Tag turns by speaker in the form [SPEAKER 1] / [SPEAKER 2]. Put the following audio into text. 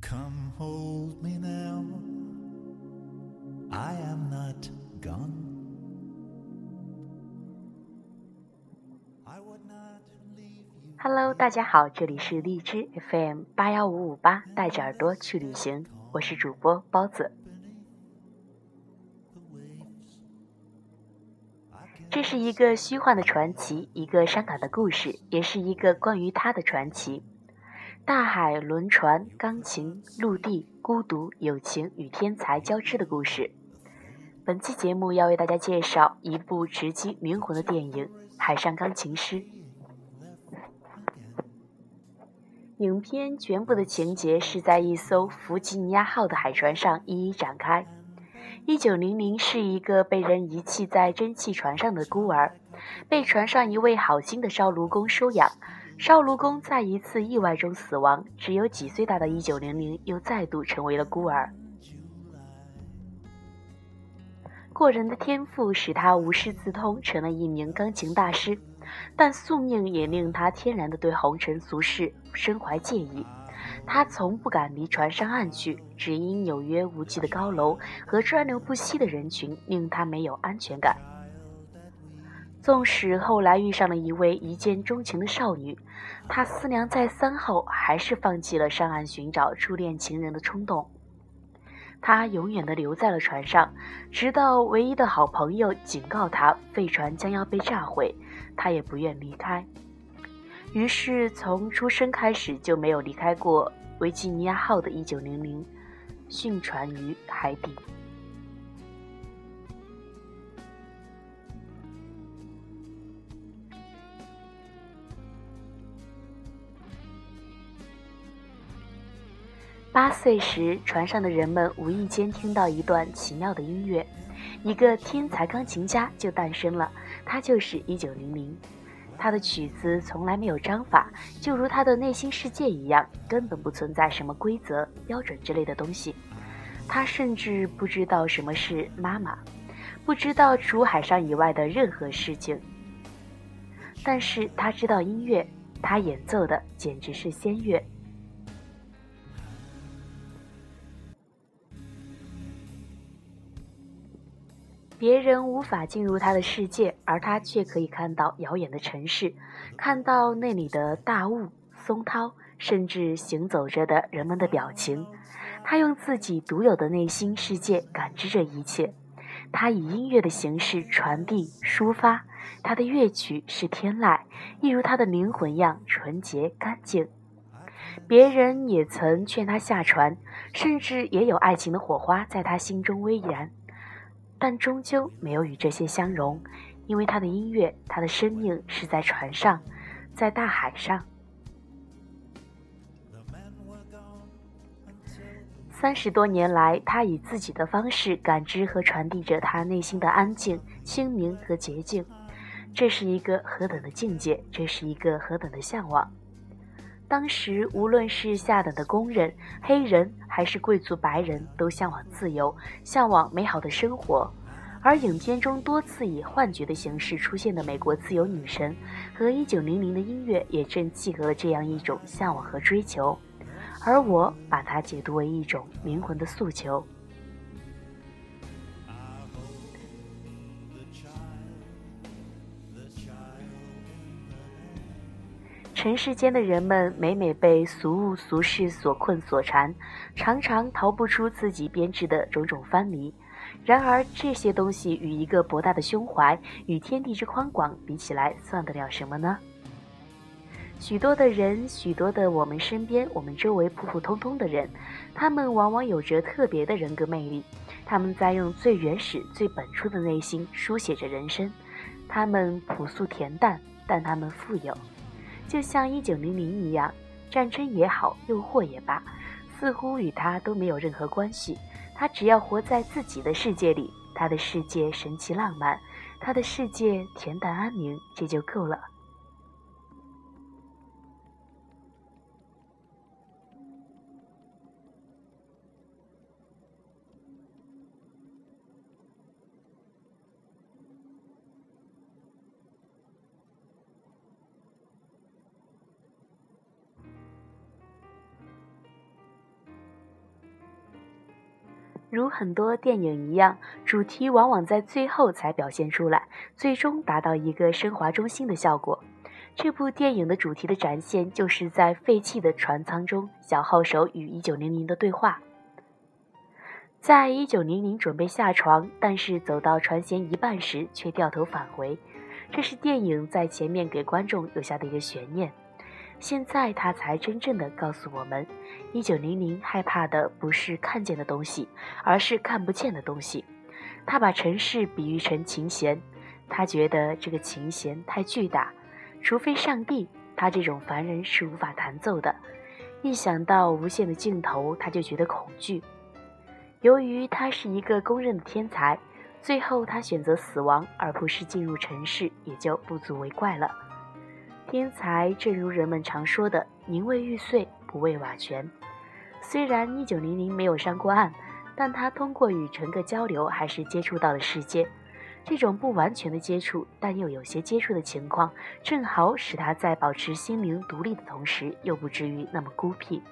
[SPEAKER 1] Come hold me now. I am not gone.
[SPEAKER 2] Hello，大家好，这里是荔枝 FM 八幺五五八，带着耳朵去旅行，我是主播包子。这是一个虚幻的传奇，一个伤感的故事，也是一个关于他的传奇。大海、轮船、钢琴、陆地、孤独、友情与天才交织的故事。本期节目要为大家介绍一部直击灵魂的电影《海上钢琴师》。影片全部的情节是在一艘弗吉尼亚号的海船上一一展开。一九零零是一个被人遗弃在蒸汽船上的孤儿，被船上一位好心的烧炉工收养。烧炉工在一次意外中死亡，只有几岁大的一九零零又再度成为了孤儿。过人的天赋使他无师自通，成了一名钢琴大师，但宿命也令他天然的对红尘俗世身怀介意。他从不敢离船上岸去，只因纽约无际的高楼和川流不息的人群令他没有安全感。纵使后来遇上了一位一见钟情的少女，他思量再三后，还是放弃了上岸寻找初恋情人的冲动。他永远的留在了船上，直到唯一的好朋友警告他废船将要被炸毁，他也不愿离开。于是，从出生开始就没有离开过维吉尼亚号的1900，殉船于海底。八岁时，船上的人们无意间听到一段奇妙的音乐，一个天才钢琴家就诞生了，他就是1900。他的曲子从来没有章法，就如他的内心世界一样，根本不存在什么规则、标准之类的东西。他甚至不知道什么是妈妈，不知道除海上以外的任何事情。但是他知道音乐，他演奏的简直是仙乐。别人无法进入他的世界，而他却可以看到遥远的城市，看到那里的大雾、松涛，甚至行走着的人们的表情。他用自己独有的内心世界感知着一切。他以音乐的形式传递、抒发。他的乐曲是天籁，一如他的灵魂一样纯洁干净。别人也曾劝他下船，甚至也有爱情的火花在他心中微燃。但终究没有与这些相融，因为他的音乐，他的生命是在船上，在大海上。三十多年来，他以自己的方式感知和传递着他内心的安静、清明和洁净。这是一个何等的境界！这是一个何等的向往！当时，无论是下等的工人、黑人，还是贵族白人，都向往自由，向往美好的生活。而影片中多次以幻觉的形式出现的美国自由女神，和一九零零的音乐，也正契合了这样一种向往和追求。而我把它解读为一种灵魂的诉求。尘世间的人们每每被俗物俗事所困所缠，常常逃不出自己编织的种种藩篱。然而，这些东西与一个博大的胸怀与天地之宽广比起来，算得了什么呢？许多的人，许多的我们身边、我们周围普普通通的人，他们往往有着特别的人格魅力。他们在用最原始、最本初的内心书写着人生。他们朴素恬淡，但他们富有。就像一九零零一样，战争也好，诱惑也罢，似乎与他都没有任何关系。他只要活在自己的世界里，他的世界神奇浪漫，他的世界恬淡安宁，这就够了。如很多电影一样，主题往往在最后才表现出来，最终达到一个升华中心的效果。这部电影的主题的展现，就是在废弃的船舱中，小号手与一九零零的对话。在一九零零准备下床，但是走到船舷一半时，却掉头返回。这是电影在前面给观众留下的一个悬念。现在他才真正的告诉我们：一九零零害怕的不是看见的东西，而是看不见的东西。他把城市比喻成琴弦，他觉得这个琴弦太巨大。除非上帝，他这种凡人是无法弹奏的。一想到无限的尽头，他就觉得恐惧。由于他是一个公认的天才，最后他选择死亡而不是进入城市，也就不足为怪了。天才正如人们常说的“宁为玉碎，不为瓦全”。虽然一九零零没有上过岸，但他通过与乘客交流，还是接触到了世界。这种不完全的接触，但又有些接触的情况，正好使他在保持心灵独立的同时，又不至于那么孤僻。